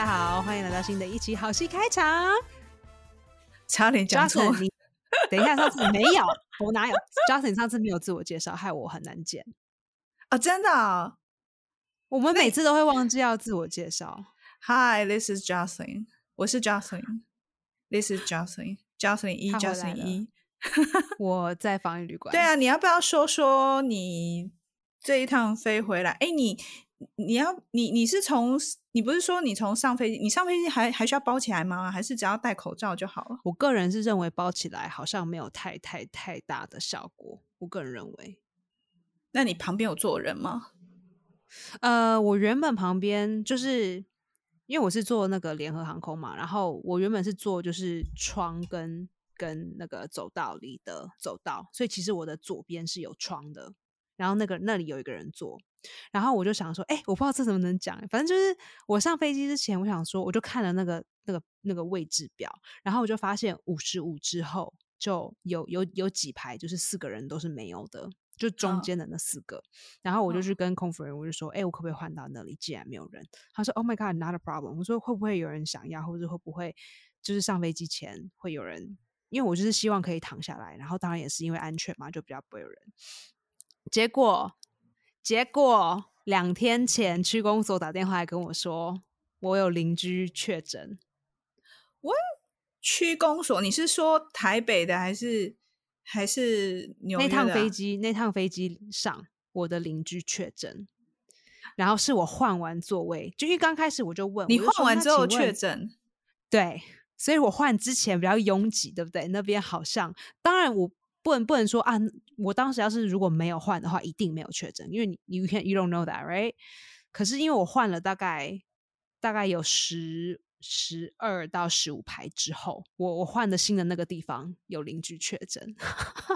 家好，欢迎来到新的一期好戏开场。差点讲错 Justin，你等一下，上次没有，我哪有？Justin 上次没有自我介绍，害我很难剪。啊！真的哦、我们每次都会忘记要自我介绍。Hi, this is Jocelyn，我是 Jocelyn。This is Jocelyn，Jocelyn 一他回来，Jocelyn 了一。我在防疫旅馆。对，啊，你要不要说说你这一趟飞回来？哎，你你要你你是从你不是说你从上飞机，你上飞机还还需要包起来吗？还是只要戴口罩就好了？我个人是认为包起来好像没有太太太大的效果。我个人认为，那你旁边有坐人吗？呃，我原本旁边就是因为我是坐那个联合航空嘛，然后我原本是坐就是窗跟跟那个走道里的走道，所以其实我的左边是有窗的，然后那个那里有一个人坐，然后我就想说，哎、我不知道这怎么能讲，反正就是我上飞机之前，我想说，我就看了那个那个那个位置表，然后我就发现五十五之后就有有有几排就是四个人都是没有的，就中嗯间的那四个。然后我就嗯去跟空服人，我就说，哎、我可不可以换到那里？既然没有人，他说，Oh my God，not a problem。我说会不会有人想要，或者会不会就是上飞机前会有人？因为我就是希望可以躺下来，然后当然也是因为安全嘛，就比较不会有人。结果，结果两天前区公所打电话来跟我说，我有邻居确诊。我区公所，你是说台北的还是还是纽约那趟飞机，那趟飞机上，我的邻居确诊，然后是我换完座位，就因为刚开始我就问，你换完之后确诊，对，所以我换之前比较拥挤，对不对？那边好像，当然我不能不能说啊，我当时要是如果没有换的话，一定没有确诊，因为你 you can you don't know that right？可是因为我换了大概大概有十十二到十五排之后，我我换的新的那个地方有邻居确诊，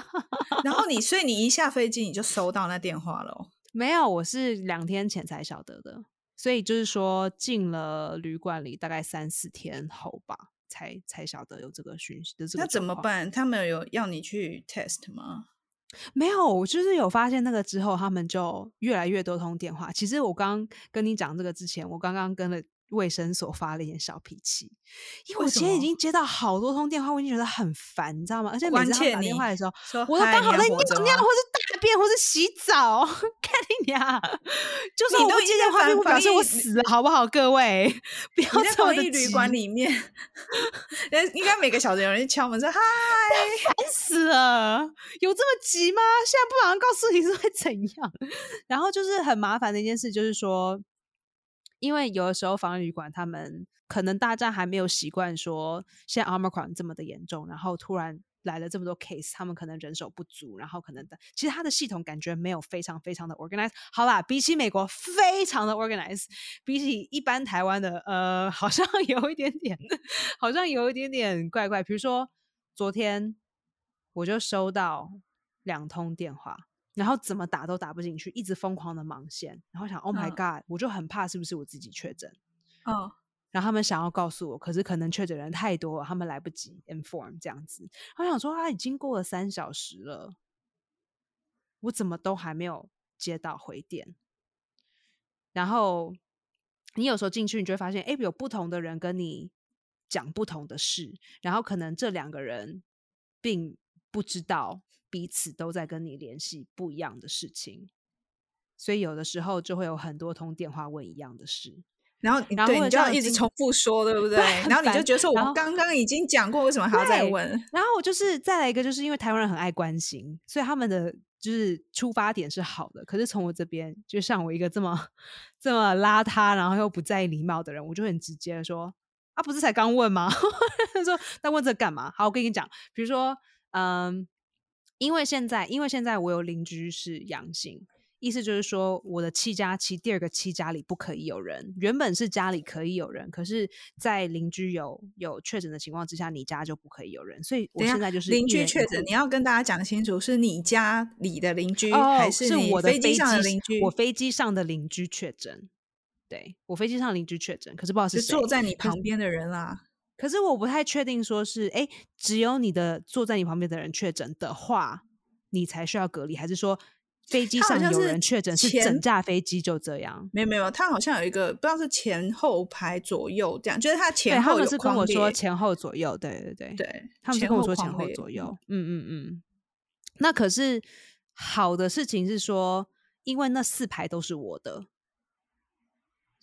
然后你，所以你一下飞机你就收到那电话了哦。没有，我是两天前才晓得的，所以就是说进了旅馆里大概三四天后吧，才才晓得有这个讯息的这个那怎？么办？他们有要你去 test 吗？没有，我就是有发现那个之后，他们就越来越多通电话。其实我刚跟你讲这个之前，我刚刚跟了卫生所发了一点小脾气，因为我今天已经接到好多通电话，我已经觉得很烦，你知道吗？而且每次他打电话的时候，我都刚好在尿还活着吗尿，或是大便，或是洗澡，看你俩，就算我不你都接电话，并不表示我死了，好不好？各位，不要在这么的防疫旅馆急里面，人应该每个小时有人敲门说嗨，烦死了，有这么急吗？现在不马上告诉你是会怎样？然后就是很麻烦的一件事，就是说，因为有的时候防疫旅馆他们可能大家还没有习惯说现在 Omicron 这么的严重，然后突然来了这么多 case，他们可能人手不足，然后可能的其实他的系统感觉没有非常非常的 organized。好啦，比起美国非常的 organized，比起一般台湾的呃，好像 有一点点，好像有一点点怪怪。比如说昨天我就收到两通电话。然后怎么打都打不进去，一直疯狂的忙线，然后想 Oh my 嗯 God，、我就很怕是不是我自己确诊，哦，然后他们想要告诉我，可是可能确诊人太多了，他们来不及 inform 这样子。我想说，他已经过了三小时了，我怎么都还没有接到回电。然后你有时候进去，你就会发现，哎，有不同的人跟你讲不同的事，然后可能这两个人并不知道彼此都在跟你联系不一样的事情，所以有的时候就会有很多通电话问一样的事。然后你然后对你就要一直重复说，对不对？然后你就觉得说，我刚刚已经讲过，为什么还要再问？然后我就是再来一个，就是因为台湾人很爱关心，所以他们的就是出发点是好的。可是从我这边，就像我一个这么这么邋遢，然后又不在意礼貌的人，我就很直接的说：“啊，不是才刚问吗？”他 说：“那问这干嘛？”好，我跟你讲，比如说，嗯，因为现在因为现在我有邻居是阳性。意思就是说，我的七加七，第二个七家里不可以有人。原本是家里可以有人，可是，在邻居有有确诊的情况之下，你家就不可以有人。所以我现在就是邻居确诊，你要跟大家讲清楚，是你家里的邻居，哦，还是你我的飞机上的邻居？我飞机上的邻居确诊，对我飞机上的邻居确诊，可是不好意思。是坐在你旁边的人啦。可是我不太确定，说是哎，只有你的坐在你旁边的人确诊的话，你才需要隔离，还是说飞机上有人确诊是整架飞机就这样。没有没有，他好像有一个不知道是前后排左右这样，就是它对，前后有他们是跟我说前后左右，对对对，对，他们是跟我说前后左右，嗯嗯嗯。那可是好的事情是说，因为那四排都是我的，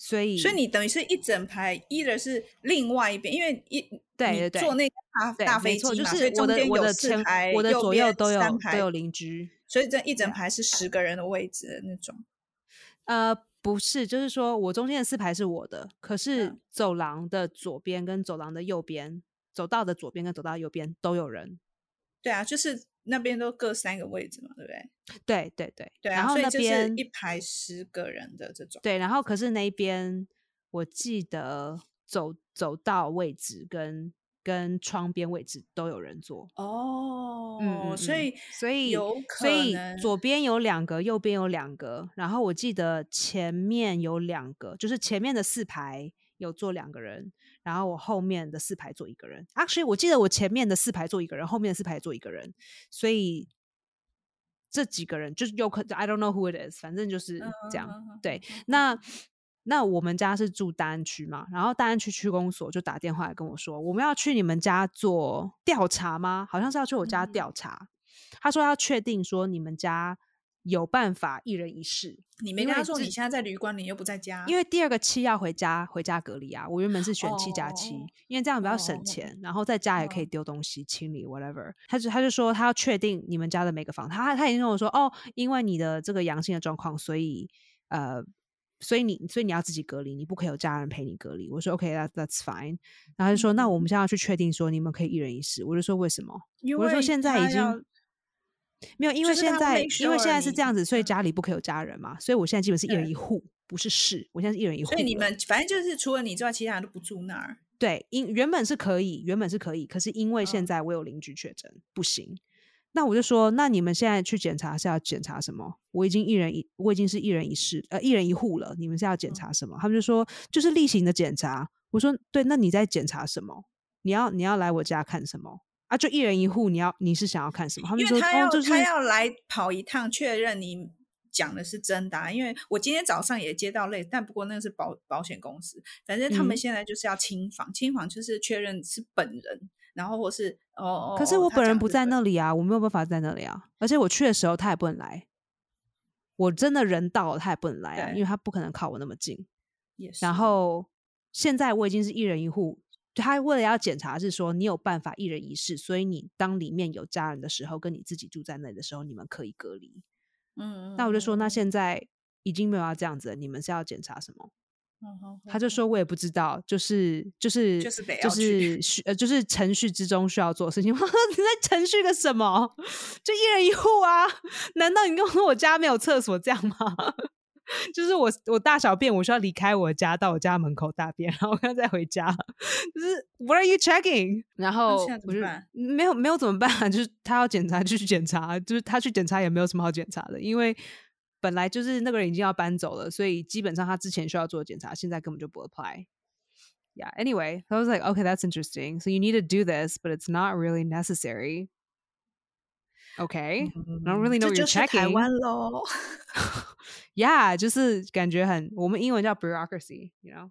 所以所以你等于是一整排，一的是另外一边，因为一对对对坐那个大大飞机嘛，所以是我的我的前四排，我的左右都有都有邻居，所以这一整排是十个人的位置的那种。呃，不是，就是说我中间的四排是我的，可是嗯走廊的左边跟走廊的右边，走道的左边跟走道右边都有人。对啊，就是那边都各三个位置嘛，对不对？对对对，对啊，然后那边一排十个人的这种。对，然后可是那边我记得走走道位置跟跟窗边位置都有人坐。哦所以所以有所以左边有两个，右边有两个，然后我记得前面有两个，就是前面的四排有坐两个人，然后我后面的四排坐一个人。Actually，我记得我前面的四排坐一个人，后面的四排坐一个人，所以这几个人就是有可 I don't know who it is，反正就是这样。对，那那我们家是住大安区嘛，然后大安区区公所就打电话来跟我说，我们要去你们家做调查吗？好像是要去我家嗯调查。他说要确定说你们家有办法一人一室，你没跟他说你现在在旅馆你又不在家，因为第二个七要回家回家隔离啊。我原本是选七加七哦，因为这样比较哦省钱，然后在家也可以哦丢东西、清理 whatever。他就他就说他要确定你们家的每个房，他他已经跟我说哦，因为你的这个阳性的状况，所以呃。所以你，所以你要自己隔离，你不可以有家人陪你隔离。我说 OK，that that's fine。然后他就说，那我们现在要去确定说你们可以一人一室。我就说为什么？因我就说现在已经没有，因为现在因为现在是这样子，所以嗯家里不可以有家人嘛，所以我现在基本是一人一户，不是室，我现在是一人一户了。所以你们反正就是除了你之外，其他人都不住那儿。对，因原本是可以，原本是可以，可是因为现嗯在我有邻居确诊，不行。那我就说，那你们现在去检查是要检查什么？我已经一人一，我已经是一人一室，呃，一人一户了。你们是要检嗯查什么？他们就说就是例行的检查。我说对，那你在检查什么？你要你要来我家看什么啊？就一人一户，你要你是想要看什么？他们因为他要、就是他要来跑一趟，确认你讲的是真的、啊。因为我今天早上也接到类，但不过那个是保保险公司，反正他们嗯现在就是要清房，清房就是确认是本人，然后或是哦哦。可是哦我本人不在。那里啊，我没有办法在那里啊。而且我去的时候他也不能来，我真的人到了他也不能来啊，因为他不可能靠我那么近。然后现在我已经是一人一户，他为了要检查是说你有办法一人一室，所以你当里面有家人的时候，跟你自己住在那里的时候，你们可以隔离。嗯，那我就说，那嗯现在已经没有要这样子了，你们是要检查什么？嗯嗯他就说我也不知道，就是就是就是就是需呃就是程序之中需要做的事情。你在程序个什么？就一人一户啊？难道你跟我说我家没有厕所这样吗？就是我我大小便，我需要离开我家到我家门口大便，然后我要再回家。就是 What are you checking？然后怎我就没有没有怎么办、啊？就是他要检查就去检查，就是他去检查也没有什么好检查的，因为本来就是那个人已经要搬走了，所以基本上他之前需要做的检查，现在根本就不 apply。Yeah. Anyway, I was like, okay, that's interesting. So you need to do this, but it's not really necessary. Okay. I don't really know you're checking. 湾喽。yeah，就是感觉很，我们英文叫 bureaucracy，you know，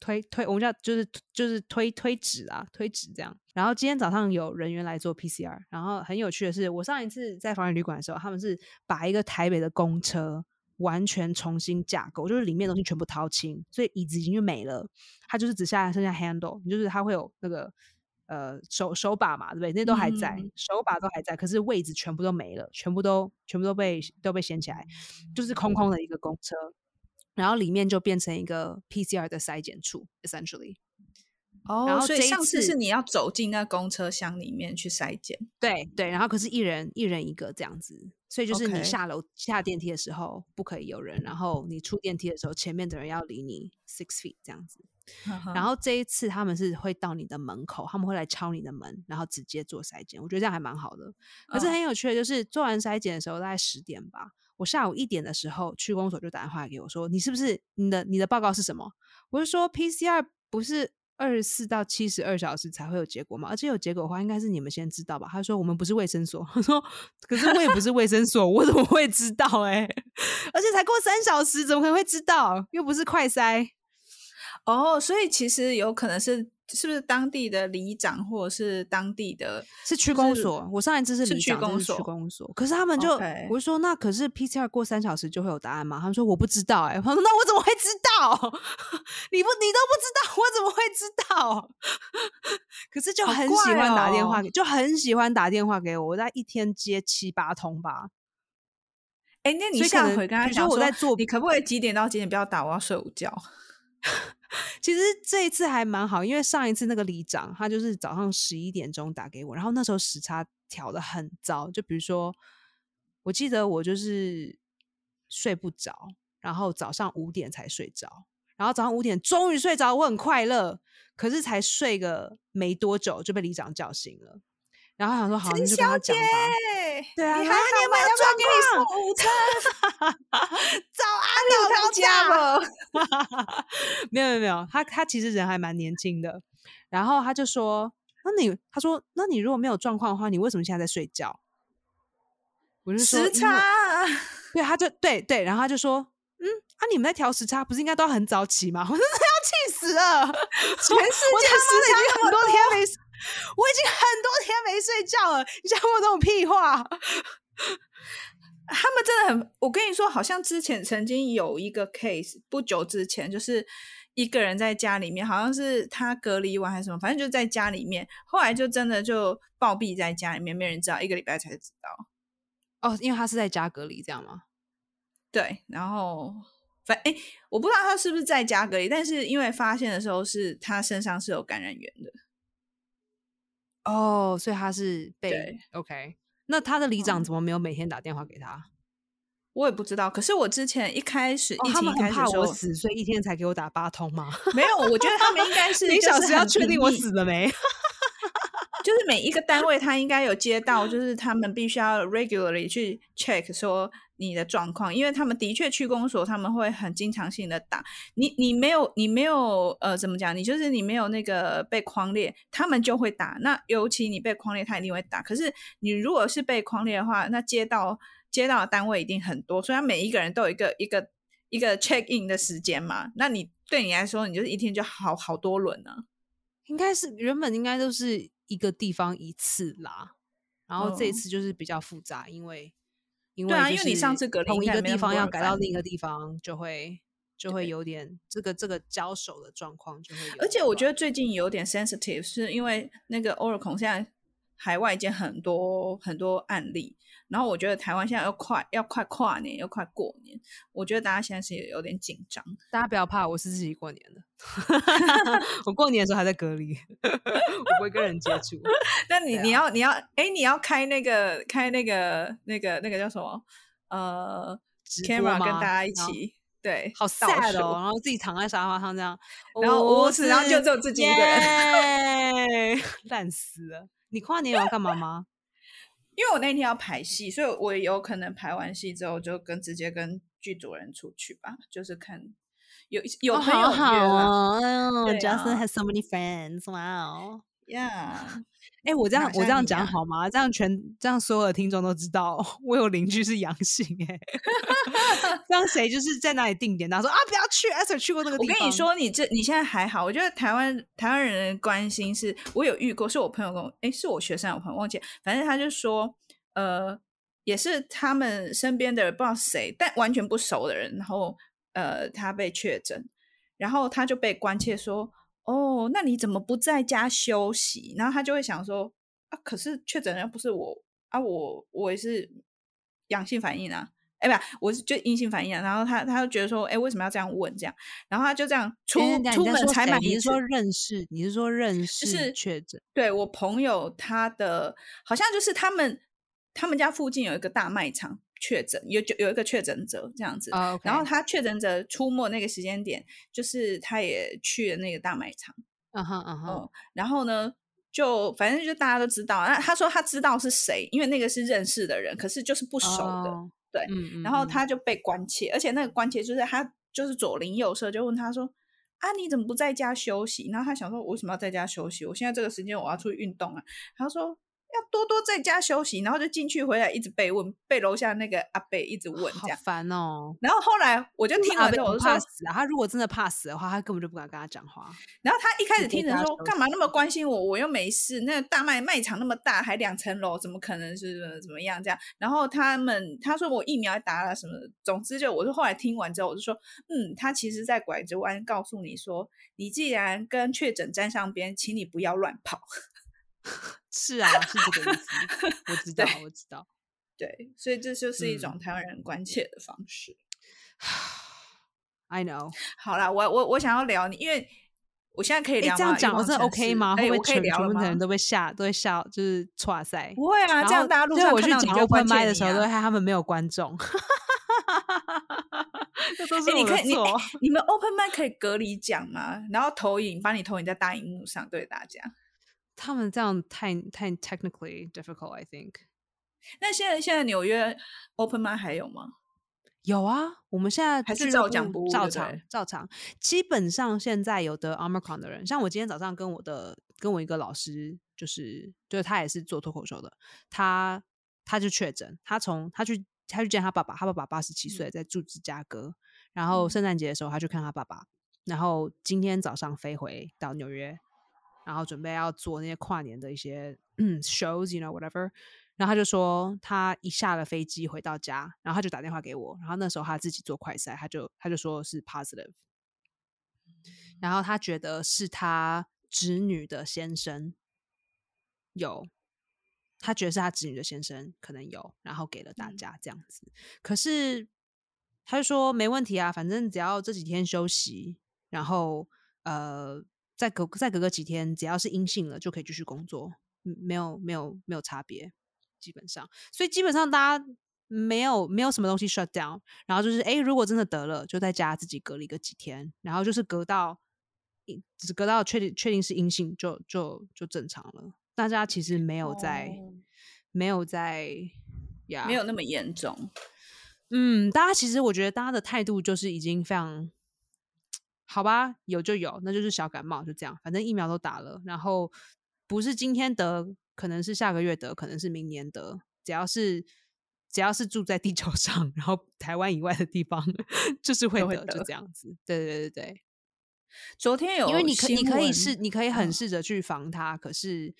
推推，我们叫就是就是推推纸啊，推纸这样。然后今天早上有人员来做 PCR，然后很有趣的是，我上一次在防疫旅馆的时候，他们是把一个台北的公车完全重新架构，就是里面的东西全部掏清，所以椅子已经就没了，它就是只下来剩下 handle，就是它会有那个。呃，手手把嘛，对不对？那都还在，嗯手把都还在，可是位置全部都没了，全部都全部都被都被掀起来，就是空空的一个公车，然后里面就变成一个 PCR 的筛检处，essentially。然哦，后所以上次次是你要走进那公车厢里面去筛检。对对，然后可是一人一人一个这样子，所以就是你下楼下电梯的时候不可以有人，然后你出电梯的时候前面的人要离你 six feet 这样子。然然后这一次他们是会到你的门口，他们会来敲你的门，然后直接做筛检。我觉得这样还蛮好的。可是嗯很有趣的就是做完筛检的时候，大概十点吧，我下午一点的时候，区公所就打电话给我说：“你是不是你的你的报告是什么？”我就说 PCR 不是二十四到七十二小时才会有结果嘛，而且有结果的话，应该是你们先知道吧？他说我们不是卫生所，他说可是我也不是卫生所，我怎么会知道？哎，而且才过三小时，怎么可能会知道？又不是快筛。哦，所以其实有可能是。是不是当地的里长或者是当地的？是区公所。我上一次是里长，是区公所。可是他们就，我就说，那可是 PCR 过三小时就会有答案吗？他们说我不知道。哎，他说那我怎么会知道？你不，你都不知道，我怎么会知道？可是就很喜欢打电话，就很喜欢打电话给我。我在一天接七八通吧。哎，那你下回跟他讲，我在做，你可不可以几点到几点不要打？我要睡午觉。其实这一次还蛮好，因为上一次那个里长他就是早上十一点钟打给我，然后那时候时差调的很糟，就比如说，我记得我就是睡不着，然后早上五点才睡着，然后早上五点终于睡着，我很快乐，可是才睡个没多久就被里长叫醒了。然后想说好，你就跟他讲吧。对啊，你还好吗？要不要给你送午餐？早安，老家了。没有没有没有，他他其实人还蛮年轻的。然后他就说：“那你他说，那你如果没有状况的话，你为什么现在在睡觉？”我就说时差。对，他就对对，然后他就说：“嗯，啊，你们在调时差，不是应该都很早起吗？” 我真的要气死了！全世界时差很多天没。我已经很多天没睡觉了，你讲我这种屁话？他们真的很……我跟你说，好像之前曾经有一个 case，不久之前就是一个人在家里面，好像是他隔离完还是什么，反正就在家里面，后来就真的就暴毙在家里面，没人知道，一个礼拜才知道。哦，因为他是在家隔离，这样吗？对，然后反哎，我不知道他是不是在家隔离，但是因为发现的时候是他身上是有感染源的。哦，所以他是被 OK，那他的里长怎么没有每天打电话给他？我也不知道。可是我之前一开始疫情开始怕我死，所以一天才给我打八通吗？没有，我觉得他们应该是 你小时要确定我死了没。就是每一个单位，他应该有接到，就是他们必须要 regularly 去 check 说你的状况，因为他们的确去公所，他们会很经常性的打你。你没有，你没有，呃，怎么讲？你就是你没有那个被框列，他们就会打。那尤其你被框列，他一定会打。可是你如果是被框列的话，那接到接到的单位一定很多，所以他每一个人都有一个一个一个 check in 的时间嘛。那你对你来说，你就是一天就好好多轮呢。应该是原本应该都是。一个地方一次啦，然后这一次就是比较复杂，因为因为对啊，因为你上次隔同一个地方要改到另一个地方，就会就会有点这个这个交手的状况就会。而且我觉得最近有点 sensitive，是因为那个 Oracle 现在海外间很多很多案例。然后我觉得台湾现在要快要快跨年，要快过年，我觉得大家现在是有点紧张。大家不要怕，我是自己过年的，我过年的时候还在隔离，我不会跟人接触。那你你要你要哎，你要开那个开那个那个那个叫什么呃，camera 跟大家一起对，好 sad 哦，然后自己躺在沙发上这样，然后无耻，然后就只有自己一个人，烂死了。你跨年要干嘛吗？因为我那天要排戏，所以我有可能排完戏之后就跟直接跟剧组人出去吧，就是看有有朋友好哦，哎 j u s t i n has so many friends，wow，yeah。哎，我这样我这样讲好吗？这样全这样所有的听众都知道 我有邻居是阳性哎，这样 谁就是在哪里定点？他说啊，不要去，Esther 去过那个地方。我跟你说，你这你现在还好。我觉得台湾台湾人的关心是我有遇过，是我朋友跟我哎，是我学生我朋友忘记，反正他就说呃，也是他们身边的人不知道谁，但完全不熟的人，然后呃，他被确诊，然后他就被关切说。哦，那你怎么不在家休息？然后他就会想说啊，可是确诊人不是我啊，我我也是阳性反应啊，哎，不，我是就阴性反应啊。然后他他就觉得说，哎，为什么要这样问这样？然后他就这样出出门才买。你是说认识？你是说认识？就是确诊？对我朋友，他的好像就是他们他们家附近有一个大卖场。确诊有就有一个确诊者这样子，然后他确诊者出没那个时间点，就是他也去了那个大卖场，嗯哼嗯哼，然后呢，就反正就大家都知道，那他说他知道是谁，因为那个是认识的人，可是就是不熟的，对，然后他就被关切，而且那个关切就是他就是左邻右舍就问他说，啊，你怎么不在家休息？然后他想说，我为什么要在家休息？我现在这个时间我要出去运动啊。他说。要多多在家休息，然后就进去回来一直被问，被楼下那个阿贝一直问，这样烦哦。然后后来我就听完之后，我就怕死啊！他如果真的怕死的话，他根本就不敢跟他讲话。然后他一开始听着说，干嘛那么关心我？我又没事。那大卖卖场那么大，还两层楼，怎么可能是怎么样这样？然后他们他说我疫苗打了什么，总之就我就后来听完之后，我就说，嗯，他其实在拐着弯告诉你说，你既然跟确诊沾上边，请你不要乱跑。是啊，是这个意思。我知道，我知道。对，所以这就是一种台湾人关切的方式。I know。好啦，我我我想要聊你，因为我现在可以聊这样讲，我是 OK 吗？会不会全全部的人都被吓，都会笑，就是哇塞？不会啊，这样大家路上我去讲 open m 的时候，都会害他们没有观众。这都是你可以，你你 们 open m 可以隔离讲吗？然后投影，把你投影在大荧幕上对大家。他们这样太太 technically difficult, I think。那现在现在纽约 open m i 还有吗？有啊，我们现在还是照讲不照常照常。基本上现在有的 omicron 的人，像我今天早上跟我的跟我一个老师，就是就是他也是做脱口秀的，他他就确诊，他从他去他去见他爸爸，他爸爸八十七岁在住芝加哥，然后圣诞节的时候他去看他爸爸，然后今天早上飞回到纽约。然后准备要做那些跨年的一些 shows，you know whatever。然后他就说，他一下了飞机回到家，然后他就打电话给我。然后那时候他自己做快筛，他就他就说是 positive。然后他觉得是他侄女的先生有，他觉得是他侄女的先生可能有，然后给了大家这样子。可是他就说没问题啊，反正只要这几天休息，然后呃。再隔再隔个几天，只要是阴性了，就可以继续工作，没有没有没有差别，基本上，所以基本上大家没有没有什么东西 shut down，然后就是哎，如果真的得了，就在家自己隔离个几天，然后就是隔到只隔到确定确定是阴性，就就就正常了。大家其实没有在没有在呀，没有那么严重。嗯，大家其实我觉得大家的态度就是已经非常。好吧，有就有，那就是小感冒，就这样。反正疫苗都打了，然后不是今天得，可能是下个月得，可能是明年得。只要是只要是住在地球 上，然后台湾以外的地方，就是会得，就这样子。对对对对昨天有，因为你可你可以试，你可以很试着去防它，可是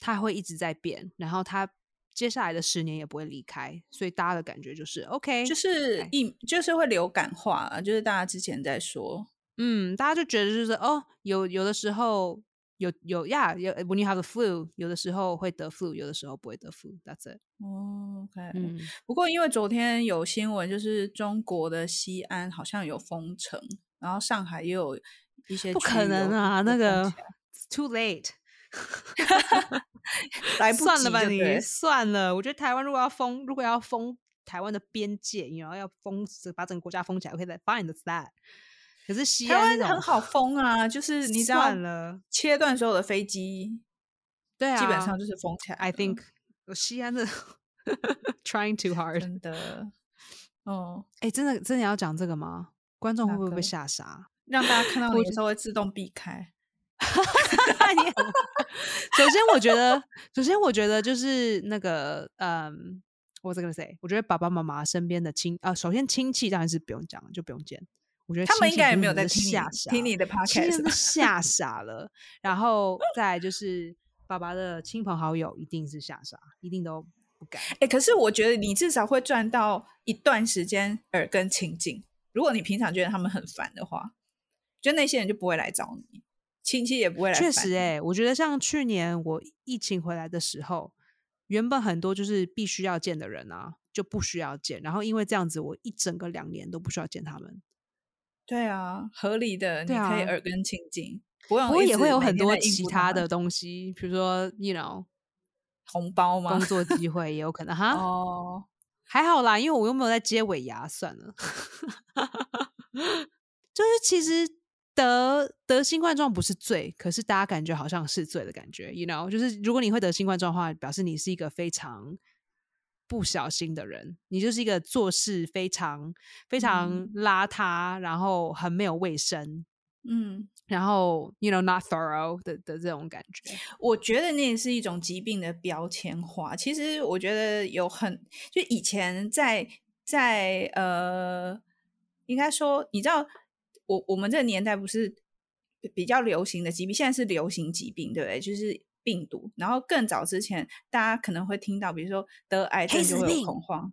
它会一直在变，然后它接下来的十年也不会离开，所以大家的感觉就是 OK，就是疫就是会流感化，就是大家之前在说。嗯，大家就觉得就是哦，有有的时候有有呀，有 when you have the flu，有的时候会得 flu，有的时候不会得 flu。That's it。哦，OK。嗯，不过因为昨天有新闻，就是中国的西安好像有封城，然后上海也有一些不可能啊，那个 too late，来不及算了吧，你算了。我觉得台湾如果要封，如果要封台湾的边界，然后要封把整个国家封起来，可以再 find that。可是西安很好封啊，就是你知道了切断所有的飞机，对啊，基本上就是封起来。I think 西安的 trying too hard，真的。哦，哎，真的真的要讲这个吗？观众会不会被吓傻？让大家看到你的时候会自动避开。首先，我觉得，首先我觉得就是那个，嗯，我这个谁？我觉得爸爸妈妈身边的亲啊，首先亲戚当然是不用讲，就不用见。我觉得他们应该也没有在听吓听你的 podcast，吓傻了。然后再就是爸爸的亲朋好友一定是吓傻，一定都不敢。哎，可是我觉得你至少会赚到一段时间耳根清净。如果你平常觉得他们很烦的话，就那些人就不会来找你，亲戚也不会来。确实，哎，我觉得像去年我疫情回来的时候，原本很多就是必须要见的人啊，就不需要见。然后因为这样子，我一整个两年都不需要见他们。对啊，合理的，你可以耳根清净。不过也会有很多其他的东西，比如说，you know，红包吗？工作机 会也有可能哈。哦，还好啦，因为我又没有在接尾牙，算了。就是其实得得新冠状不是罪，可是大家感觉好像是罪的感觉，you know，就是如果你会得新冠状的话，表示你是一个非常。不小心的人，你就是一个做事非常非常邋遢，然后很没有卫生嗯，然后 you know not thorough 的的这种感觉。我觉得那也是一种疾病的标签化。其实我觉得有很，就以前在在呃，应该说，你知道，我我们这个年代不是比较流行的疾病，现在是流行疾病，对不对？就是病毒。然后更早之前，大家可能会听到，比如说得癌症就会有恐慌。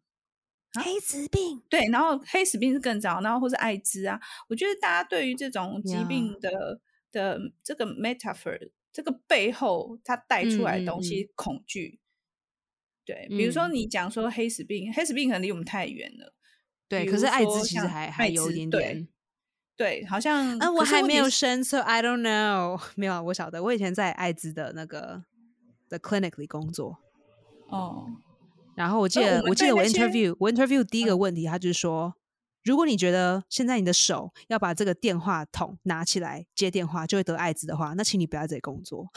黑死病对，然后黑死病是更早，然后或是艾滋啊，我觉得大家对于这种疾病的的这个 metaphor，这个背后它带出来的东西恐惧。对，比如说你讲说黑死病，黑死病可能离我们太远了。对，可是艾滋其实还还有一点点。对，好像啊，我还没有生，so I don't know。没有，我晓得，我以前在艾滋的那个的 clinic 里工作。哦。然后我记得，我记得我 interview，我 interview 第一个问题，他就是说，如果你觉得现在你的手要把这个电话筒拿起来接电话就会得艾滋的话，那请你不要在这里工作。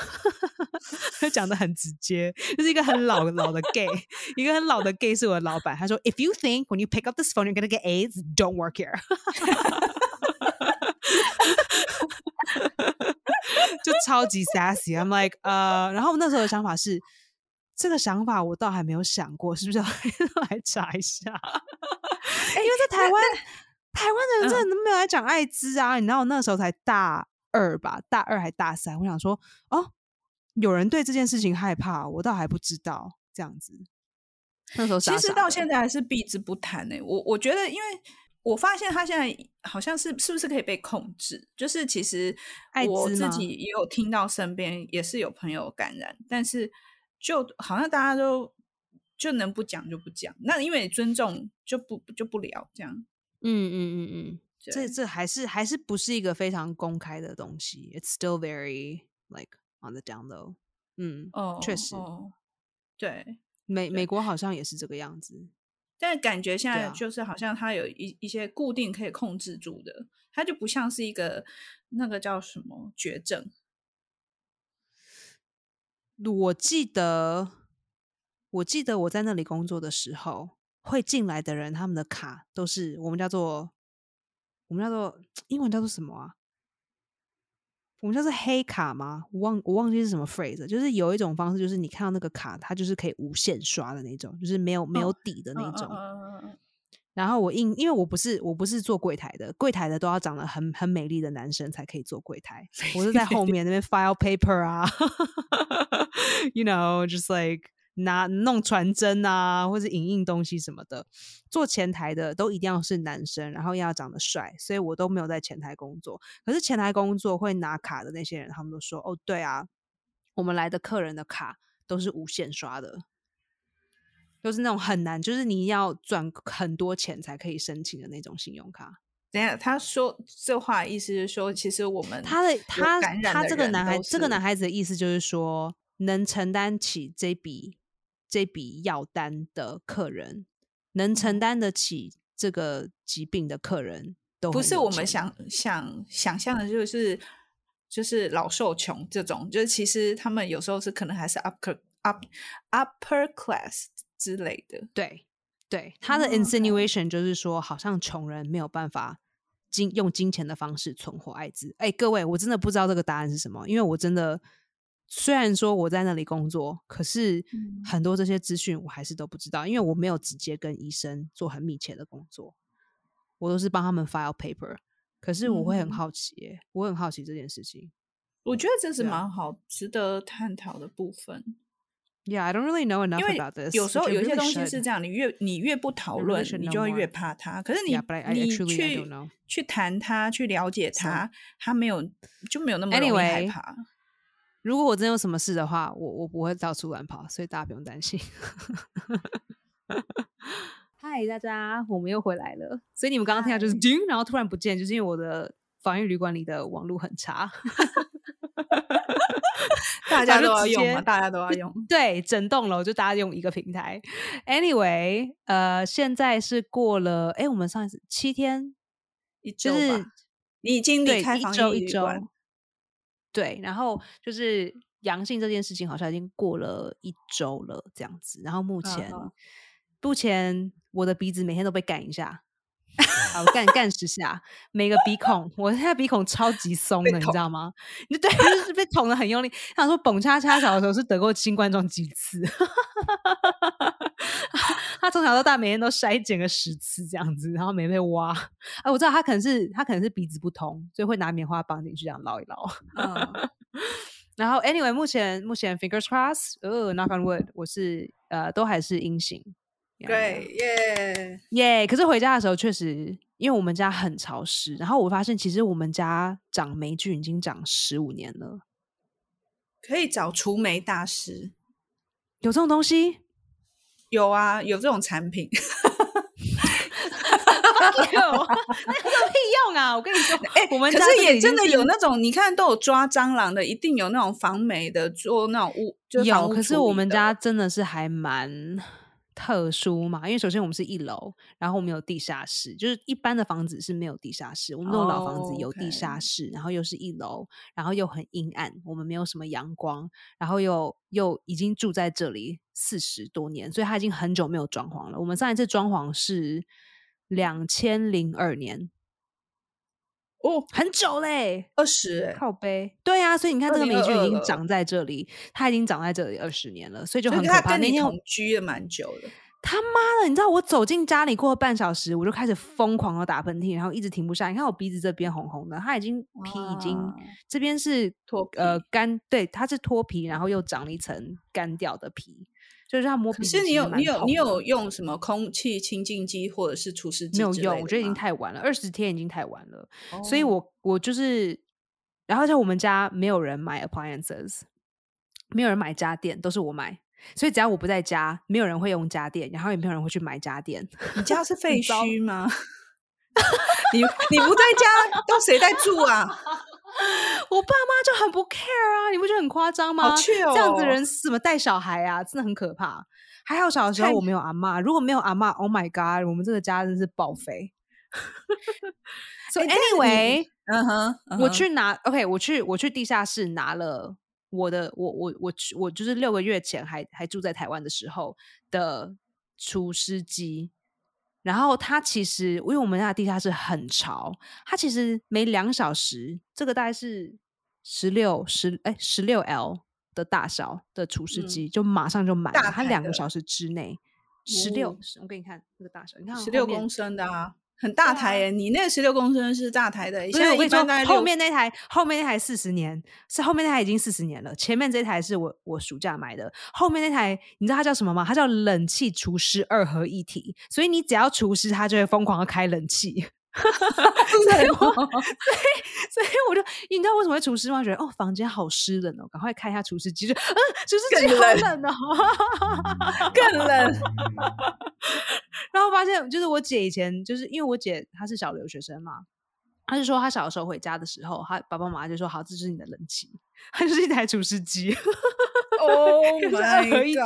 他 讲的很直接，就是一个很老老的 gay，一个很老的 gay 是我的老板。他说，If you think when you pick up this phone you're gonna get AIDS, don't work here。就超级 sassy。I'm like，呃，然后那时候的想法是。这个想法我倒还没有想过，是不是要 来查一下？因为在台湾，台湾的人真的都没有来讲艾滋啊！你知道我那时候才大二吧，大二还大三，我想说，哦，有人对这件事情害怕，我倒还不知道这样子。那时候其实到现在还是避之不谈呢。我我觉得，因为我发现他现在好像是是不是可以被控制？就是其实我自己也有听到身边也是有朋友感染，但是。就好像大家都就能不讲就不讲，那因为尊重就不就不聊这样。嗯嗯嗯嗯，这这还是还是不是一个非常公开的东西，It's still very like on the down low。嗯，哦，确实，对，美美国好像也是这个样子，但感觉现在就是好像它有一一些固定可以控制住的，它就不像是一个那个叫什么绝症。我记得，我记得我在那里工作的时候，会进来的人，他们的卡都是我们叫做，我们叫做英文叫做什么啊？我们叫是黑卡吗？我忘我忘记是什么 phrase，就是有一种方式，就是你看到那个卡，它就是可以无限刷的那种，就是没有没有底的那种。然后我印，因为我不是我不是做柜台的，柜台的都要长得很很美丽的男生才可以做柜台。我是在后面那边 file paper 啊，you know，just like 拿弄传真啊，或者影印东西什么的。做前台的都一定要是男生，然后要长得帅，所以我都没有在前台工作。可是前台工作会拿卡的那些人，他们都说：“哦，对啊，我们来的客人的卡都是无限刷的。”都是那种很难，就是你要赚很多钱才可以申请的那种信用卡。等下，他说这话意思是说，其实我们他的他他这个男孩这个男孩子的意思就是说，能承担起这笔这笔药单的客人，能承担得起这个疾病的客人，都不是我们想想想象的，就是就是老受穷这种，就是其实他们有时候是可能还是 upper up upper class。之类的，对对，他的 insinuation 就是说，好像穷人没有办法金用金钱的方式存活艾滋。哎，各位，我真的不知道这个答案是什么，因为我真的虽然说我在那里工作，可是很多这些资讯我还是都不知道，因为我没有直接跟医生做很密切的工作，我都是帮他们 file paper。可是我会很好奇耶，我很好奇这件事情，我觉得这是蛮好值得探讨的部分。Yeah, I don't really know enough about this. 有时候有一些东西是这样，你越你越不讨论，你就会越怕它。可是你你去去谈它，去了解它，它没有就没有那么容易害怕。如果我真有什么事的话，我我不会到处乱跑，所以大家不用担心。嗨，大家，我们又回来了。所以你们刚刚听到就是叮，然后突然不见，就是因为我的防疫旅馆里的网络很差。大家都要用嘛，大家都要用。对，整栋楼就大家用一个平台。Anyway，呃，现在是过了，哎，我们上一次七天，就是你已经离开一周一周。对，然后就是阳性这件事情好像已经过了一周了，这样子。然后目前，目前我的鼻子每天都被赶一下。好干干十下，每个鼻孔，我现在鼻孔超级 松的，你知道吗？你对，就是被捅的很用力。他说，蹦叉叉小的时候是得过新冠状几次？他从小到大每天都筛检个十次这样子，然后没被挖。哎，我知道他可能是他可能是鼻子不通，所以会拿棉花棒进去这样捞一捞。然后，anyway，目前目前 fingers cross，呃，knock on wood，我是呃都还是阴性。对，耶耶！可是回家的时候，确实因为我们家很潮湿，然后我发现其实我们家长霉菌已经长十五年了。可以找除霉大师，有这种东西？有啊，有这种产品。有 那有屁用啊！我跟你说，哎，我们可是也真的有那种，你看都有抓蟑螂的，一定有那种防霉的，做那种屋就有。可是我们家真的是还蛮。特殊嘛，因为首先我们是一楼，然后我们有地下室，就是一般的房子是没有地下室，我们那种老房子有地下室，然后又是一楼，然后又很阴暗，我们没有什么阳光，然后又又已经住在这里四十多年，所以他已经很久没有装潢了。我们上一次装潢是两千零二年。哦，很久嘞，二十。靠背，对啊，所以你看这个霉菌已经长在这里，它已经长在这里二十年了，所以就很可怕。那天同居了蛮久的，他妈的，你知道我走进家里过了半小时，我就开始疯狂的打喷嚏，然后一直停不下。你看我鼻子这边红红的，它已经皮已经。这边是脱呃干，对，它是脱皮，然后又长了一层干掉的皮。就是它摸可是你有你有你有用什么空气清净机或者是除湿机？没有用，我觉得已经太晚了，二十天已经太晚了。所以我我就是，然后在我们家没有人买 appliances，没有人买家电，都是我买。所以只要我不在家，没有人会用家电，然后也没有人会去买家电。你家是 废墟吗？你你不在家，都谁在住啊？我爸妈就很不 care 啊，你不觉得很夸张吗？这样子人怎么带小孩啊？真的很可怕。还好小的时候我没有阿妈，如果没有阿妈，Oh my God，我们这个家真是报废。So anyway，嗯哼，我去拿 OK，我去我去地下室拿了我的，我我我我就是六个月前还还住在台湾的时候的除湿机。然后它其实，因为我们家的地下室很潮，它其实每两小时，这个大概是十六十哎十六 L 的大小的除湿机，就马上就满了。它两个小时之内，十六，我给你看这个大小，你看十六公升的啊。很大台耶！你那十六公升是大台的，现在我跟你说，后面那台后面那台四十年，是后面那台已经四十年了。前面这台是我我暑假买的，后面那台你知道它叫什么吗？它叫冷气除湿二合一体，所以你只要除湿，它就会疯狂的开冷气。所以，所以我就你知道为什么会除湿吗？觉得哦，房间好湿冷哦，赶快开一下除湿机，就嗯，除湿机好冷哦，更冷。然后发现，就是我姐以前就是因为我姐她是小留学生嘛，她就说她小的时候回家的时候，她爸爸妈妈就说：“好，这是你的冷气，它就是一台除湿机。”哦，二合一体，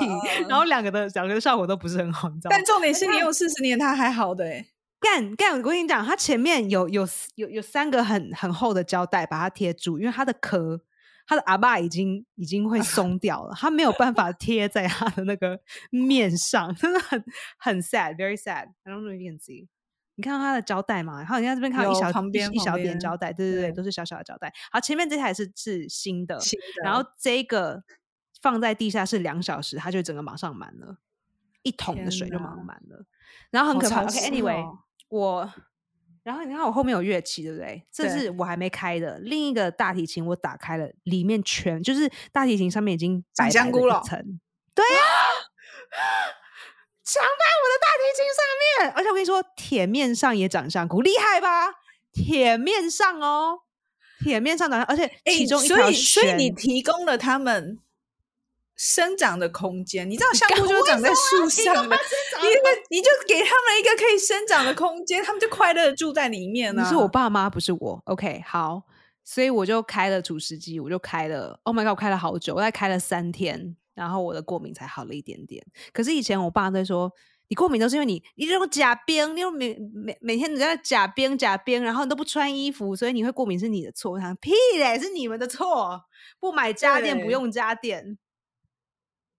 然后两个的两个的效果都不是很好，你知道吗？但重点是你用四十年，它还好的哎。干干，我跟你讲，它前面有有有有三个很很厚的胶带把它贴住，因为它的壳，它的阿爸已经已经会 松掉了，它没有办法贴在它的那个面上，真的很很 sad，very sad。I don't know if you can see，你看到它的胶带吗？然后你看这边看到一小旁边一小点胶带，对对对，都是小小的胶带。好，前面这台是是新的，然后这个放在地下室两小时，它就整个马上满了，一桶的水就马上满了，然后很可怕。OK，Anyway。我，然后你看我后面有乐器，对不对？这是我还没开的。另一个大提琴我打开了，里面全就是大提琴上面已经长香菇了。对呀，长在我的大提琴上面，而且我跟你说，铁面上也长香菇，厉害吧？铁面上哦，铁面上长，而且其中一条，所以你提供了他们。生长的空间，你知道香菇就长在树上的，因为你就给他们一个可以生长的空间，他们就快乐的住在里面呢。是我爸妈，不是我。OK，好，所以我就开了除湿机，我就开了。Oh my god，我开了好久，我才开了三天，然后我的过敏才好了一点点。可是以前我爸在说，你过敏都是因为你你用假冰，你每每每天你在假冰假冰，然后你都不穿衣服，所以你会过敏是你的错。我想屁嘞，是你们的错，不买家电，不用家电。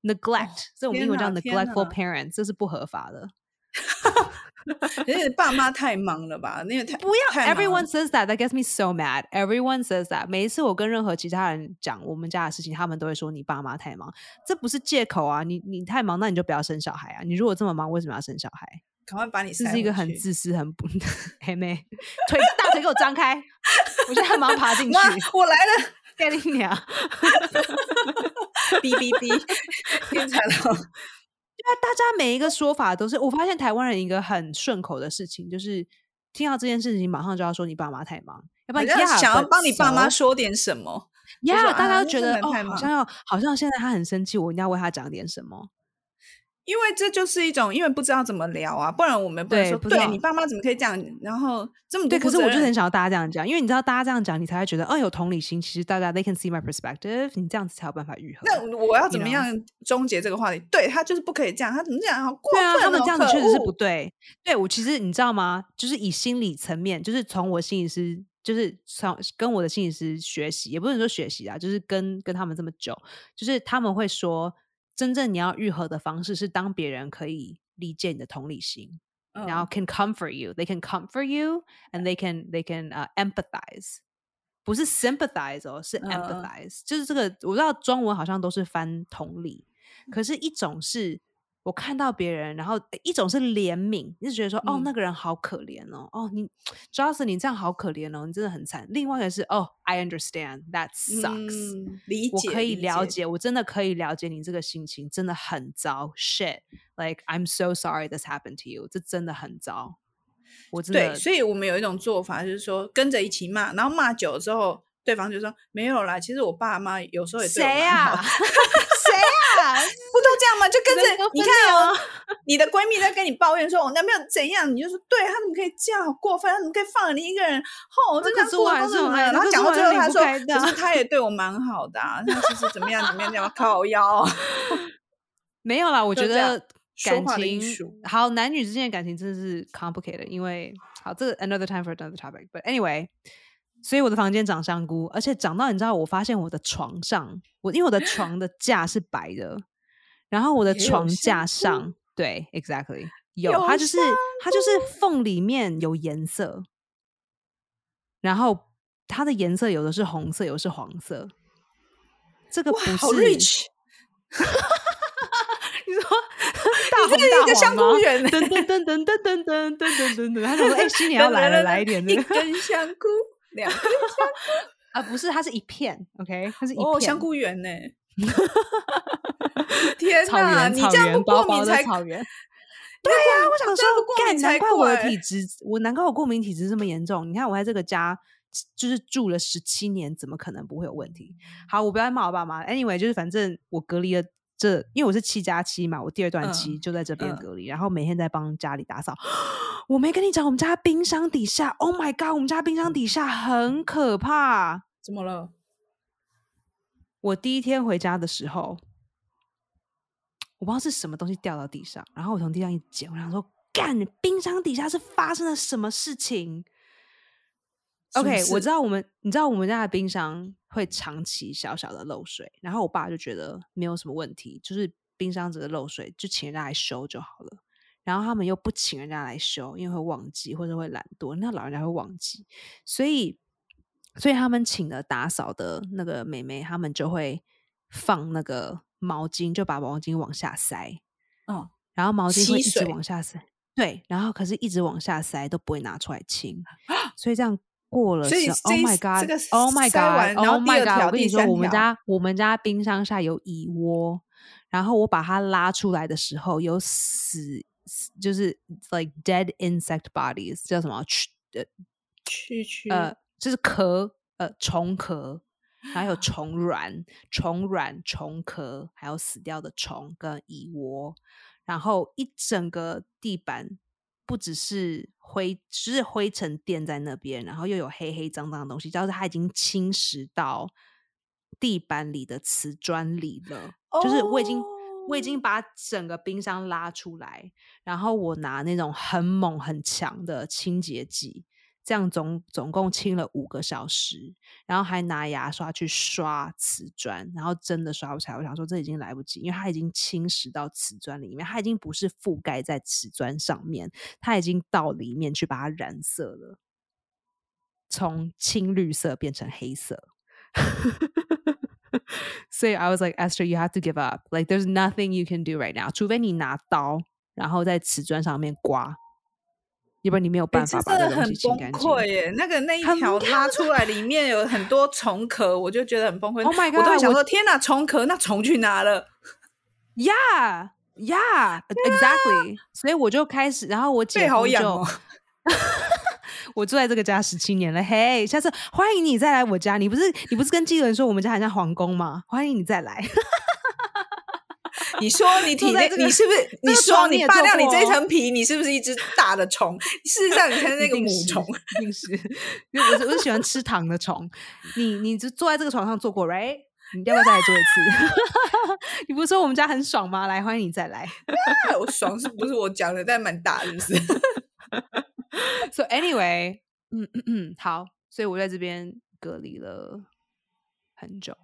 neglect，这我们英文叫 neglectful parents，这是不合法的。因为爸妈太忙了吧？那个太不要太忙，everyone says that. That gets me so mad. Everyone says that. 每一次我跟任何其他人讲我们家的事情，他们都会说你爸妈太忙，这不是借口啊！你你太忙，那你就不要生小孩啊！你如果这么忙，为什么要生小孩？赶快把你这是一个很自私、很不 黑妹腿大腿给我张开！我现在马上爬进 去，我来了，盖你娘！哔哔哔，天才了。那大家每一个说法都是，我发现台湾人一个很顺口的事情，就是听到这件事情，马上就要说你爸妈太忙，要不好然像 yeah, 想要帮你爸妈说点什么，呀 yeah，大家啊都觉得哦好像要好像现在他很生气，我应该要为他讲点什么。因为这就是一种，因为不知道怎么聊啊，不然我们不能说，对你爸妈怎么可以这样，然后这么对，可是我就很想要大家这样讲，因为你知道，大家这样讲，你才会觉得哦有同理心。其实大家 they can see my perspective，你这样子才有办法愈合。那我要怎么样终结这个话题？对他就是不可以这样，他怎么讲？好过对啊，他们这样子确实是不对。对我其实你知道吗？就是以心理层面，就是从我心理师，就是从跟我的心理师学习，也不能说学习啊，就是跟跟他们这么久，就是他们会说，真正你要愈合的方式是当别人可以理解你的同理心，然后嗯 can comfort you，they can comfort you and they can they can 呃、empathize。不是 sympathize 哦，是 empathize，、就是这个我知道中文好像都是翻同理，可是一种是我看到别人，然后呃一种是怜悯，你就觉得说、哦嗯那个人好可怜哦，哦你 Jocelyn 你这样好可怜哦，你真的很惨。另外一个是哦 I understand that sucks，、嗯理解，我可以了解，我真的可以了解你这个心情，真的很糟。Shit，like I'm so sorry this happened to you，这真的很糟。我真的对，所以我们有一种做法，就是说跟着一起骂，然后骂久了之后，对方就说没有啦，其实我爸妈有时候也对我谁蛮好啊？的谁啊？不都这样吗？就跟着你看哦，你的闺蜜在跟你抱怨说我男朋友怎样，你就说对他怎么可以这样，好过分，他怎么可以放了你一个人？吼，这样过公还是很爱怎么样？然后讲到最后，他说，可是他也对我蛮好的啊，他其实怎么样怎么样怎么样，靠腰。没有啦，我觉得感情好，男女之间的？感情真的？是 complicated，因为好，这个 another time for another topic。But anyway，所以我的？房间长香菇，而且长到你知道，我发现我的？床上，我因为我的？床的？架是白的，然后我的床架上，对，exactly 有，有它就是它就是缝里面有颜色，然后它的颜色有的是红色，有的是黄色。这个不，是好 rich，你说大红大黄个香菇吗？园噔噔 噔噔噔噔噔噔噔噔噔，他想说，哎，新年要来了，来一点这一个根香菇，两根 啊，不是，它是一片，OK，它是一哦，片香菇园呢？天草哪，原，草你这样不过敏才的草原。对呀、我想说难怪我的体质，我难怪我过敏体质这么严重。你看，我在这个家就是住了十七年，怎么可能不会有问题？好，我不要再骂我爸妈。Anyway，就是反正我隔离了这，因为我是七加七嘛，我第二段期嗯就在这边嗯隔离，然后每天在帮家里打扫。我没跟你讲，我们家冰箱底下，Oh my god，我们家冰箱底下很可怕。怎么了？我第一天回家的时候，我不知道是什么东西掉到地上，然后我从地上一捡，我想说，干，冰箱底下是发生了什么事情？OK，我知道我们，你知道我们家的冰箱会长期小小的漏水，然后我爸就觉得没有什么问题，就是冰箱这个漏水就请人家来修就好了。然后他们又不请人家来修，因为会忘记或者会懒惰，那老人家会忘记，所以所以他们请了打扫的那个妹妹，他们就会放那个毛巾，就把毛巾往下塞，嗯，然后毛巾会一直往下塞，对，然后可是一直往下塞都不会拿出来清，所以这样过了所以是这 Oh 一 my 这 God，这个 Oh my God，Oh my God！我跟你说，我们家我们家冰箱下有蚁窝，然后我把它拉出来的时候有死，就是 like dead insect bodies，叫什么？蛆呃去去呃，就是壳，呃，虫壳，还有虫卵、虫卵、虫壳，还有死掉的虫跟蚁窝，然后一整个地板不只是灰，只是灰尘垫在那边，然后又有黑黑脏脏的东西，就是它已经侵蚀到地板里的瓷砖里了。就是我已经我已经哦把整个冰箱拉出来，然后我拿那种很猛很强的清洁剂这样总总共清了五个小时，然后还拿牙刷去刷瓷砖，然后真的刷不起来。我想说这已经来不及，因为它已经侵蚀到瓷砖里面，它已经不是覆盖在瓷砖上面，它已经到里面去把它染色了，从青绿色变成黑色。所以 I was like Esther, you have to give up. Like there's nothing you can do right now，除非你拿刀，然后在瓷砖上面刮，要不然你没有欸办法把这真的很这东西清崩干净。溃耶！那个那一很条拉出来，里面有很多虫壳，我就觉得很崩溃。Oh my 我都会 God，我想说，天哪，虫壳，那虫去哪了？Yeah, yeah, exactly. 所以我就开始，然后我姐就痒哦。我住在这个家十七年了，嘿，下次欢迎你再来我家。你不是你不是跟记者人说我们家很像皇宫吗？欢迎你再来。你说你体内，这个你是不是？你这个说你扒掉你这一层皮，你是不是一只大的虫？事实上，你才是那个母虫。一定是，因为我是我是喜欢吃糖的虫。你你就坐在这个床上坐过，right？你要不要再来做一次？你不是说我们家很爽吗？来，欢迎你再来。我爽是不是我讲的？但蛮大，是不是？So anyway，嗯嗯嗯，好，所以我在这边隔离了很久。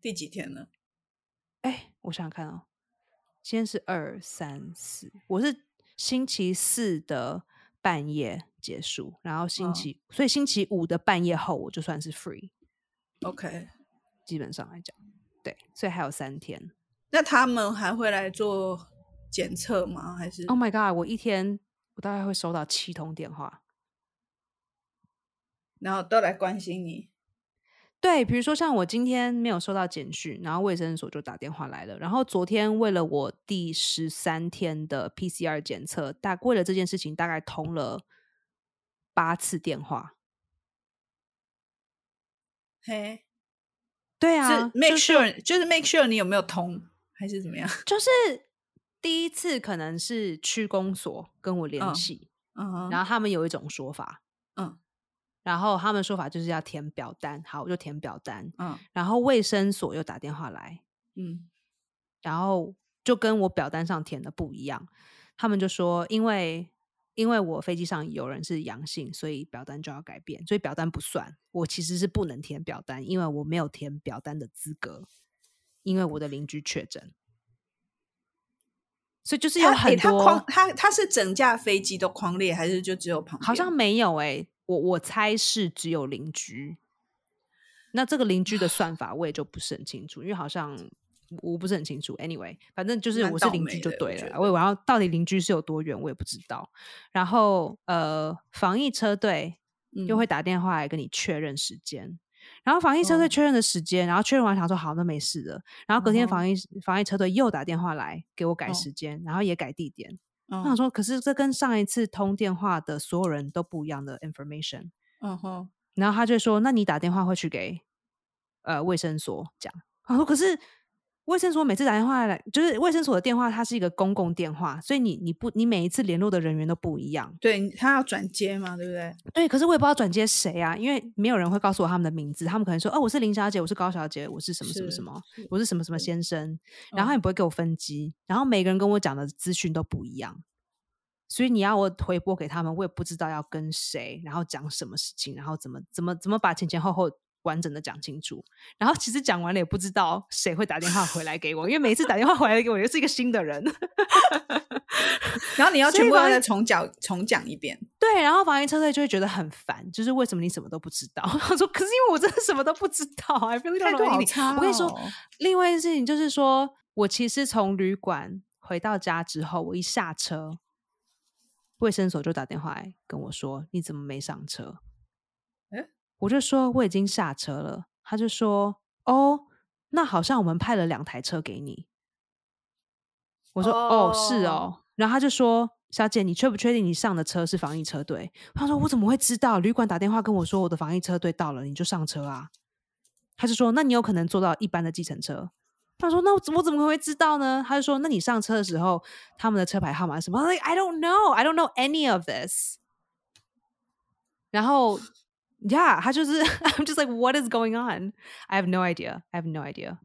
第几天了？哎，我想想看哦，今天是二三四，我是星期四的半夜结束，然后星哦期，所以星期五的半夜后我就算是 free，OK，基本上来讲，对，所以还有三天。那他们还会来做检测吗？还是 Oh my god！我一天我大概会收到七通电话。然后都来关心你？对，比如说像我今天没有收到简讯，然后卫生所就打电话来了。然后昨天为了我第十三天的 PCR 检测，大为了这件事情大概通了八次电话。嘿，对啊，是 make 就是 sure，就是 make sure 你有没有通，还是怎么样？就是第一次可能是区公所跟我联嗯系，嗯，然后他们有一种说法，嗯然后他们说法就是要填表单，好，我就填表单，嗯。然后卫生所又打电话来，嗯。然后就跟我表单上填的不一样，他们就说因为因为我飞机上有人是阳性，所以表单就要改变，所以表单不算，我其实是不能填表单，因为我没有填表单的资格，因为我的邻居确诊，所以就是有很多，他框他他是整架飞机都框列，还是就只有旁边？好像没有诶、我我猜是只有邻居。那这个邻居的算法我也就不是很清楚，因为好像我不是很清楚。Anyway，反正就是我是邻居就对了啦。我然后到底邻居是有多远我也不知道。然后呃，防疫车队又嗯会打电话来跟你确认时间。然后防疫车队哦确认的时间，然后确认完想说好，那没事了。然后隔天哦防疫、防疫车队又打电话来给我改哦时间，然后也改地点。嗯我想说，可是这跟上一次通电话的所有人都不一样的 information。嗯哼，然后他就说：“那你打电话会去给呃卫生所讲。”我说：“可是卫生所每次打电话来，就是卫生所的电话，它是一个公共电话，所以你你不你每一次联络的人员都不一样。对他要转接嘛，对不对？对，可是我也不知道转接谁啊，因为没有人会告诉我他们的名字，他们可能说：‘哦，我是林小姐，我是高小姐，我是什么什么什么，是我是什么什么先生。’然后也不会给我分机，然后每个人跟我讲的资讯都不一样。”所以你要我回拨给他们，我也不知道要跟谁，然后讲什么事情，然后怎么怎么怎么把前前后后完整的讲清楚。然后其实讲完了也不知道谁会打电话回来给我，因为每一次打电话回来给我又是一个新的人。然后你要全部再重讲重讲一遍。对，然后防疫车队就会觉得很烦，就是为什么你什么都不知道？他说：“可是因为我真的什么都不知道 know 好 anything。差我跟你说哦，另外一件事情就是说，我其实从旅馆回到家之后，我一下车，卫生所就打电话来跟我说：“你怎么没上车？”诶我就说我已经下车了，他就说：“哦，那好像我们派了两台车给你。”我说：“哦，是哦哦。”然后他就说：“小姐，你确不确定你上的车是防疫车队？”他说：“我怎么会知道？旅馆打电话跟我说我的防疫车队到了，你就上车啊。”他就说：“那你有可能坐到一般的计程车。”他说：“那我怎么会知道呢？”他就说：“那你上车的时候，他们的车牌号码是什么？”Like I don't know, I don't know any of this。然后 ，Yeah，他就是 I'm just like What is going on? I have no idea. I have no idea.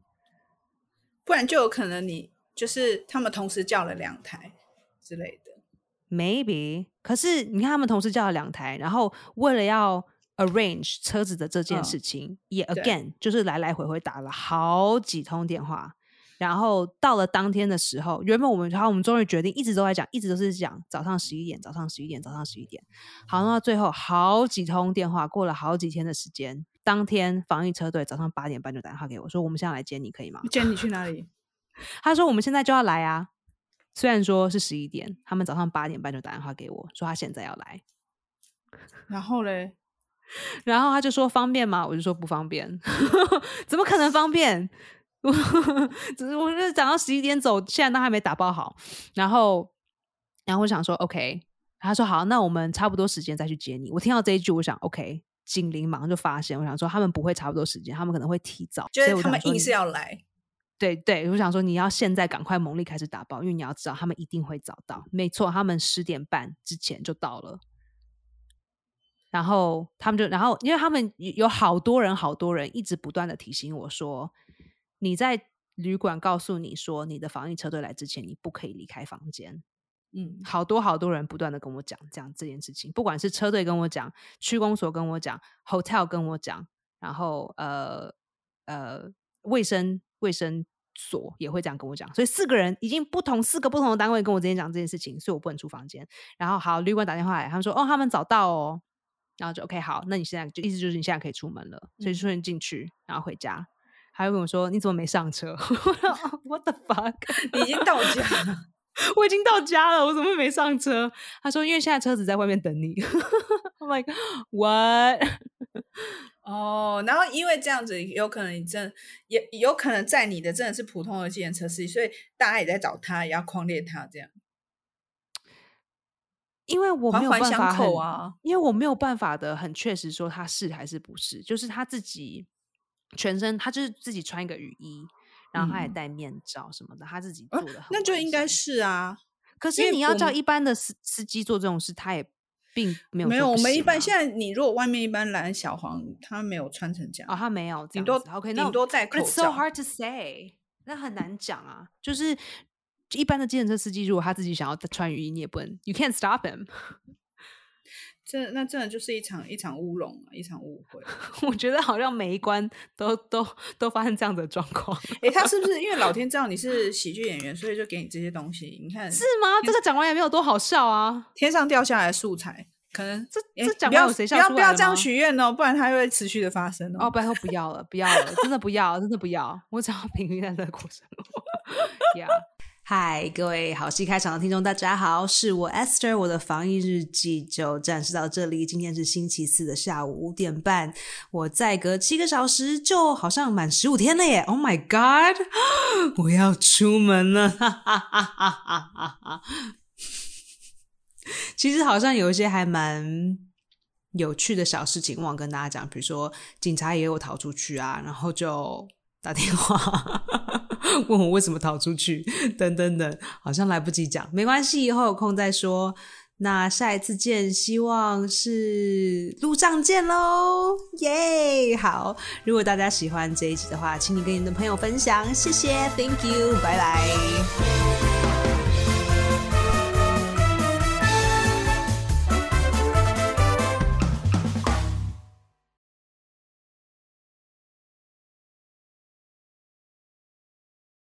不然就有可能你就是他们同时叫了两台之类的。 maybe，可是你看他们同时叫了两台，然后为了要 arrange 车子的这件嗯事情，也对 again 就是来来回回打了好几通电话。 然后到了当天的时候，原本我们，然后我们终于决定，一直都在讲，一直都是讲早上十一点，早上十一点，早上十一点。好，那到最后好几通电话，过了好几天的时间，当天防疫车队早上八点半就打电话给我说，我们现在来接你，可以吗？接你去哪里？他说我们现在就要来啊，虽然说是十一点，他们早上八点半就打电话给我说他现在要来，然后嘞，然后他就说方便吗？我就说不方便，怎么可能方便？我 只是我是早上十一点走，现在都还没打包好。然后，然后我想说 OK，他说好，那我们差不多时间再去接你。我听到这一句，我想 OK，警铃马上就发现，我想说他们不会差不多时间，他们可能会提早，就是他们硬是要来。对对，我想说你要现在赶快猛力开始打包，因为你要知道他们一定会早到。没错，他们十点半之前就到了。然后他们就，然后因为他们有有好多人，好多人一直不断的提醒我说，你在旅馆告诉你说你的防疫车队来之前，你不可以离开房间。嗯，好多好多人不断的跟我讲这样这件事情，不管是车队跟我讲，区公所跟我讲，hotel 跟我讲，然后呃呃卫生卫生所也会这样跟我讲，所以四个人已经不同四个不同的单位跟我之前讲这件事情，所以我不能出房间。然后好，旅馆打电话来，他们说哦他们早到哦，然后就 OK 好，那你现在就意思就是你现在可以出门了，所以就顺进去，然后回家。还会跟我说你怎么没上车？What the fuck？你已经到家了。我已经到家了，我怎么会没上车？他说因为现在车子在外面等你。I'm like what？哦，然后因为这样子，有可能你真也有可能在你的真的是普通的计程车司机，所以大家也在找他，也要框列他这样。因为我没有办法啊，因为我没有办法的很确实说他是还是不是，就是他自己全身，他就是自己穿一个雨衣，然后他也嗯戴面罩什么的，他自己做呃的、那就应该。是啊。可是你要叫一般的司司机做这种事，他也并没有没有，我们一般现在你如果外面一般拦小黄，他没有穿成这样，哦，他没有这顶多 OK，那顶多戴口 it's so。hard to say，那很难讲啊。就是一般的计程车司机，如果他自己想要穿雨衣，你也不能，you can't stop him。这那真的就是一场一场乌龙啊，一场误会。我觉得好像每一关都都都发生这样的状况，诶，他是不是因为老天知道你是喜剧演员，所以就给你这些东西？你看，是吗？这个讲完也没有多好笑啊。天上掉下来的素材，可能这诶这讲不要完有谁笑不要不要这样许愿哦，不然它会持续的发生哦，哦。拜托不要了，不要了，真的不要，真的不要，我只要平平淡淡的过生活。呀，嗨，各位好戏开场的听众，大家好，是我 Esther，我的防疫日记就暂时到这里。今天是星期四的下午五点半，我再隔七个小时就好像满十五天了耶！Oh my god，我要出门了，哈哈哈哈哈哈！其实好像有一些还蛮有趣的小事情忘跟大家讲，比如说警察也有逃出去啊，然后就打电话 问我为什么逃出去，等等等，好像来不及讲，没关系，以后有空再说。那下一次见，希望是路上见喽，耶！好，如果大家喜欢这一集的话，请你跟你的朋友分享，谢谢，Thank you，拜拜。